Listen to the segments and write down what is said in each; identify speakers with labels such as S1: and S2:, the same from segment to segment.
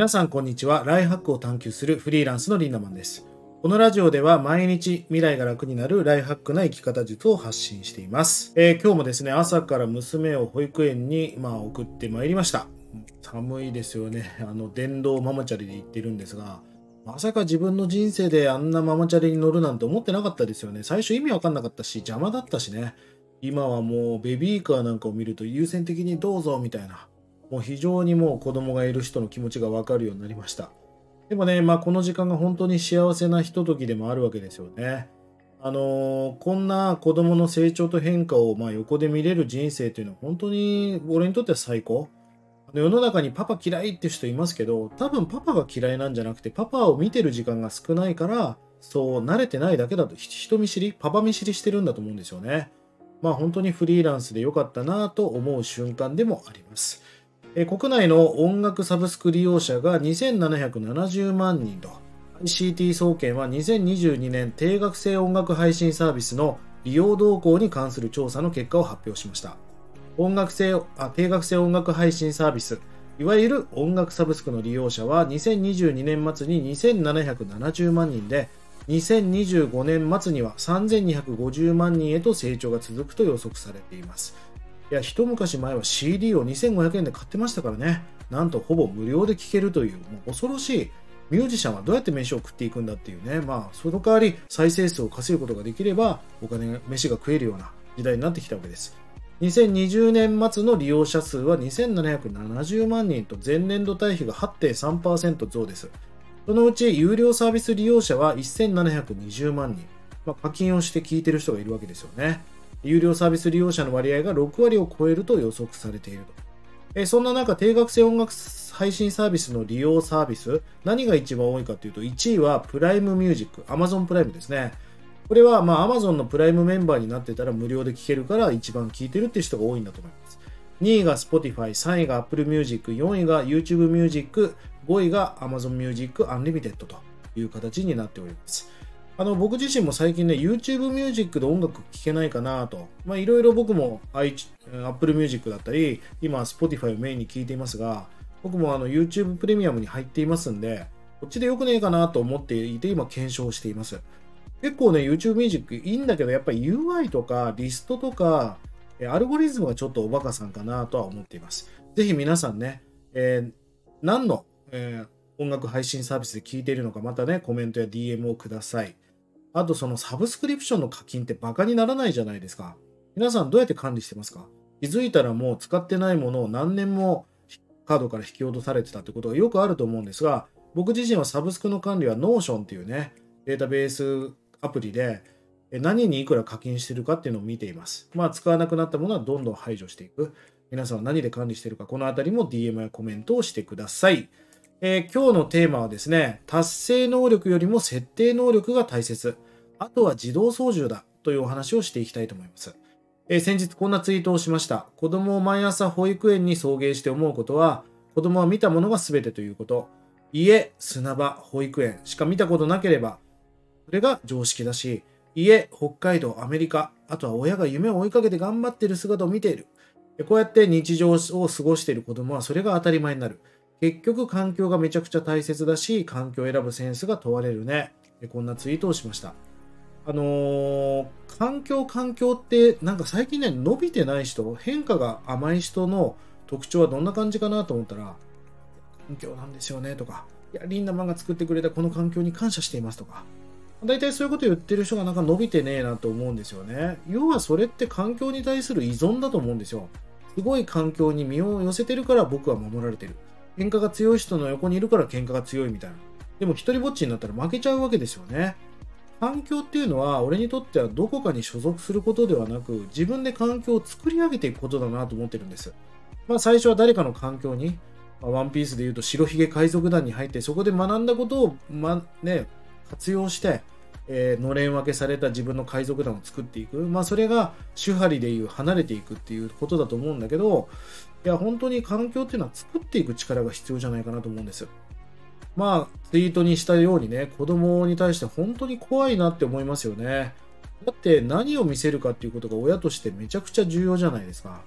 S1: 皆さんこんにちは。ライハックを探求するフリーランスのリンダマンです。このラジオでは毎日未来が楽になるライハックな生き方術を発信しています。えー今日もですね、朝から娘を保育園に、まあ、送ってまいりました。寒いですよね。あの、電動ママチャリで行ってるんですが、まさか自分の人生であんなママチャリに乗るなんて思ってなかったですよね。最初意味わかんなかったし、邪魔だったしね。今はもうベビーカーなんかを見ると優先的にどうぞみたいな。もう非常にもう子供がいる人の気持ちがわかるようになりました。でもね、まあこの時間が本当に幸せなひとときでもあるわけですよね。あのーこんな子供の成長と変化をま横で見れる人生というのは本当に俺にとっては最高。世の中にパパ嫌いって人いますけど、多分パパが嫌いなんじゃなくて、パパを見てる時間が少ないから、そう慣れてないだけだと、人見知り、パパ見知りしてるんだと思うんですよね。まあ本当にフリーランスで良かったなと思う瞬間でもあります。国内の音楽サブスク利用者が2770万人と。ICT 総研は2022年定額制音楽配信サービスの利用動向に関する調査の結果を発表しました。音楽性あ定額制音楽配信サービスいわゆる音楽サブスクの利用者は2022年末に2770万人で2025年末には3250万人へと成長が続くと予測されています。いや、一昔前は CD を2500円で買ってましたからね。なんとほぼ無料で聴けるという、もう恐ろしい。ミュージシャンはどうやって飯を食っていくんだっていうね。まあ、その代わり再生数を稼ぐことができれば、お金、飯が食えるような時代になってきたわけです。2020年末の利用者数は2770万人と前年度対比が8.3%増です。そのうち有料サービス利用者は1720万人。まあ、課金をして聞いてる人がいるわけですよね。有料サービス利用者の割合が6割を超えると予測されていると。えそんな中、定額制音楽配信サービスの利用サービス、何が一番多いかというと、1位はプライムミュージック、Amazon プライムですね。これは、まあ、Amazon のプライムメンバーになってたら無料で聴けるから一番聴いてるっていう人が多いんだと思います。2位が Spotify、3位が Apple Music、4位が YouTube Music、5位が Amazon Music Unlimited という形になっております。あの僕自身も最近ね、YouTube Music で音楽聴けないかなと、まあいろいろ僕も Apple Music だったり、今 Spotify をメインに聴いていますが、僕もあの YouTube プレミアムに入っていますんで、こっちでよくねえかなと思っていて、今検証しています。結構ね、YouTube Music いいんだけど、やっぱり UI とかリストとか、アルゴリズムがちょっとおバカさんかなとは思っています。ぜひ皆さんね、えー何の、えー音楽配信サービスで聞いているのか、またね、コメントや DM をください。あと、そのサブスクリプションの課金ってバカにならないじゃないですか。皆さんどうやって管理してますか？気づいたらもう使ってないものを何年もカードから引き落とされてたってことがよくあると思うんですが、僕自身はサブスクの管理は Notion っていうね、データベースアプリで何にいくら課金してるかっていうのを見ています。まあ、使わなくなったものはどんどん排除していく。皆さんは何で管理してるか、このあたりも DM やコメントをしてください。えー今日のテーマはですね、達成能力よりも設定能力が大切。あとは自動操縦だというお話をしていきたいと思います。えー先日こんなツイートをしました。子供を毎朝保育園に送迎して思うことは、子供は見たものが全てということ。家、砂場、保育園しか見たことなければ、それが常識だし、家、北海道、アメリカ、あとは親が夢を追いかけて頑張っている姿を見ている。こうやって日常を過ごしている子供はそれが当たり前になる。結局環境がめちゃくちゃ大切だし、環境を選ぶセンスが問われるね。こんなツイートをしました。あのー環境、環境って、なんか最近ね、伸びてない人、変化が甘い人の特徴はどんな感じかなと思ったら、環境なんですよねとか、いや、リンダマンが作ってくれたこの環境に感謝していますとか、大体そういうこと言ってる人がなんか伸びてねえなと思うんですよね。要はそれって環境に対する依存だと思うんですよ。すごい環境に身を寄せてるから僕は守られてる。喧嘩が強い人の横にいるから喧嘩が強いみたいな。でも一人ぼっちになったら負けちゃうわけですよね。環境っていうのは俺にとってはどこかに所属することではなく自分で環境を作り上げていくことだなと思ってるんです。まあ最初は誰かの環境に、まあワンピースで言うと白ひげ海賊団に入ってそこで学んだことを、まね、活用して、えーのれん分けされた自分の海賊団を作っていく。まあそれが手張りでいう離れていくっていうことだと思うんだけど、いや本当に環境っていうのは作っていく力が必要じゃないかなと思うんです。まあ、ツイートにしたようにね、子供に対して本当に怖いなって思いますよね。だって何を見せるかっていうことが親としてめちゃくちゃ重要じゃないですか。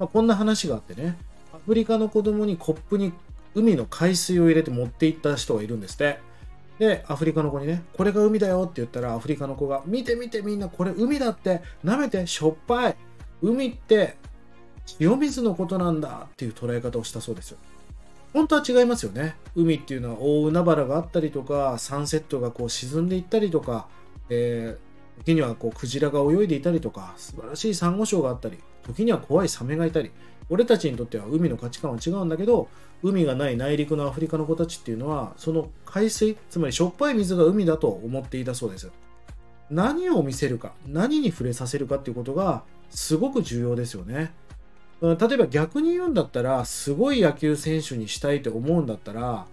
S1: まあ、こんな話があってね、アフリカの子供にコップに海の海水を入れて持っていった人がいるんですってでアフリカの子にねこれが海だよって言ったらアフリカの子が見て見てみんなこれ海だって舐めてしょっぱい海って塩水のことなんだっていう捉え方をしたそうですよ。本当は違いますよね。海っていうのは大海原があったりとかサンセットがこう沈んでいったりとか、えー、時にはこうクジラが泳いでいたりとか素晴らしいサンゴ礁があったり時には怖いサメがいたり俺たちにとっては海の価値観は違うんだけど海がない内陸のアフリカの子たちっていうのはその海水つまりしょっぱい水が海だと思っていたそうです。何を見せるか何に触れさせるかっていうことがすごく重要ですよね。例えば逆に言うんだったらすごい野球選手にしたいと思うんだったら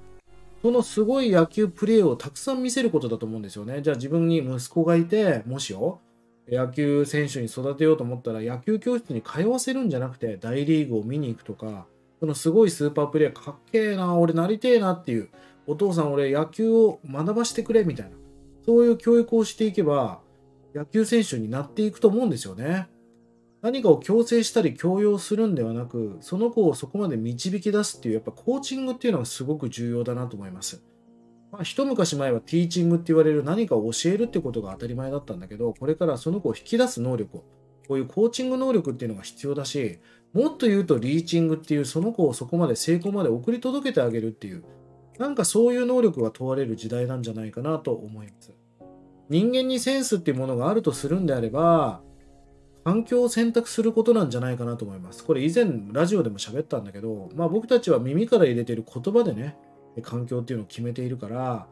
S1: そのすごい野球プレーをたくさん見せることだと思うんですよね。じゃあ自分に息子がいてもしよ野球選手に育てようと思ったら野球教室に通わせるんじゃなくて大リーグを見に行くとかそのすごいスーパープレーかっけえな俺なりてえなっていうお父さん俺野球を学ばしてくれみたいなそういう教育をしていけば野球選手になっていくと思うんですよね。何かを強制したり強要するんではなくその子をそこまで導き出すっていうやっぱコーチングっていうのがすごく重要だなと思いますまあ、一昔前はティーチングって言われる何かを教えるってことが当たり前だったんだけど、これからその子を引き出す能力を、こういうコーチング能力っていうのが必要だし、もっと言うとリーチングっていうその子をそこまで成功まで送り届けてあげるっていう、なんかそういう能力が問われる時代なんじゃないかなと思います。人間にセンスっていうものがあるとするんであれば、環境を選択することなんじゃないかなと思います。これ以前ラジオでも喋ったんだけど、まあ僕たちは耳から入れている言葉でね、環境っていうのを決めているから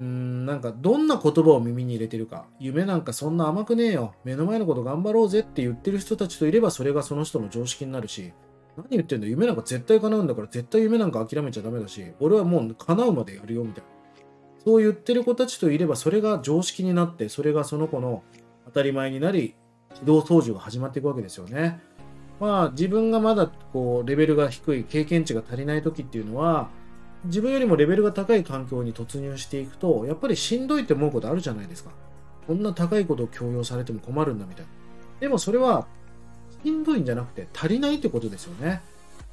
S1: うーんなんかどんな言葉を耳に入れてるか夢なんかそんな甘くねえよ目の前のこと頑張ろうぜって言ってる人たちといればそれがその人の常識になるし何言ってんだ夢なんか絶対叶うんだから絶対夢なんか諦めちゃダメだし俺はもう叶うまでやるよみたいなそう言ってる子たちといればそれが常識になってそれがその子の当たり前になり自動操縦が始まっていくわけですよねまあ自分がまだこうレベルが低い経験値が足りない時っていうのは自分よりもレベルが高い環境に突入していくと、やっぱりしんどいって思うことあるじゃないですか。こんな高いことを強要されても困るんだみたいな。でもそれは、しんどいんじゃなくて足りないってことですよね。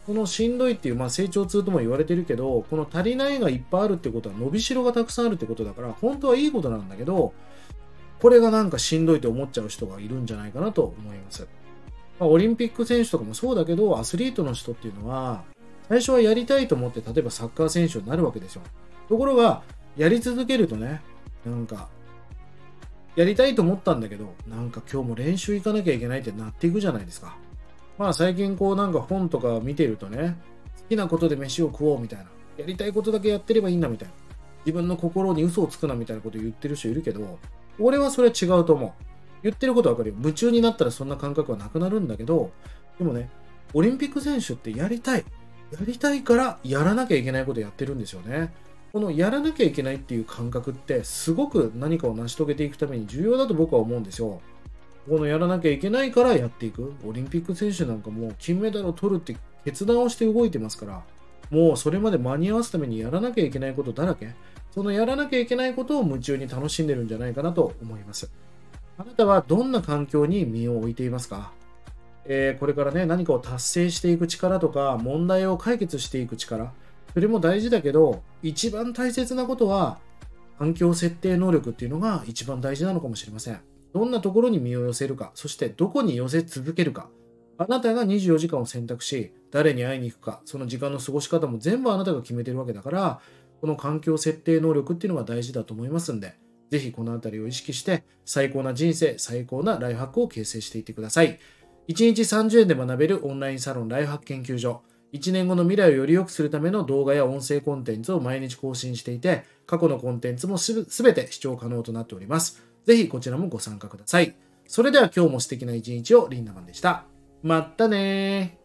S1: このしんどいっていう、まあ、成長痛とも言われてるけど、この足りないがいっぱいあるってことは伸びしろがたくさんあるってことだから、本当はいいことなんだけど、これがなんかしんどいと思っちゃう人がいるんじゃないかなと思います。まあ、オリンピック選手とかもそうだけど、アスリートの人っていうのは、最初はやりたいと思って、例えばサッカー選手になるわけですよ。ところが、やり続けるとね、なんか、やりたいと思ったんだけど、なんか今日も練習行かなきゃいけないってなっていくじゃないですか。まあ最近こうなんか本とか見てるとね、好きなことで飯を食おうみたいな。やりたいことだけやってればいいんだみたいな。自分の心に嘘をつくなみたいなこと言ってる人いるけど、俺はそれは違うと思う。言ってることわかるよ。夢中になったらそんな感覚はなくなるんだけど、でもね、オリンピック選手ってやりたい。やりたいからやらなきゃいけないことやってるんですよね。このやらなきゃいけないっていう感覚ってすごく何かを成し遂げていくために重要だと僕は思うんですよ。このやらなきゃいけないからやっていく。オリンピック選手なんかもう金メダルを取るって決断をして動いてますから、もうそれまで間に合わすためにやらなきゃいけないことだらけ。そのやらなきゃいけないことを夢中に楽しんでるんじゃないかなと思います。あなたはどんな環境に身を置いていますか？えー、これからね、何かを達成していく力とか、問題を解決していく力、それも大事だけど、一番大切なことは、環境設定能力っていうのが一番大事なのかもしれません。どんなところに身を寄せるか、そしてどこに寄せ続けるか。あなたが24時間を選択し、誰に会いに行くか、その時間の過ごし方も全部あなたが決めてるわけだから、この環境設定能力っていうのが大事だと思いますんで、ぜひこのあたりを意識して、最高な人生、最高なライフハックを形成していってください。1日30円で学べるオンラインサロンライフハック研究所。1年後の未来をより良くするための動画や音声コンテンツを毎日更新していて、過去のコンテンツもすべて視聴可能となっております。ぜひこちらもご参加ください。それでは今日も素敵な一日をリンダマンでした。まったね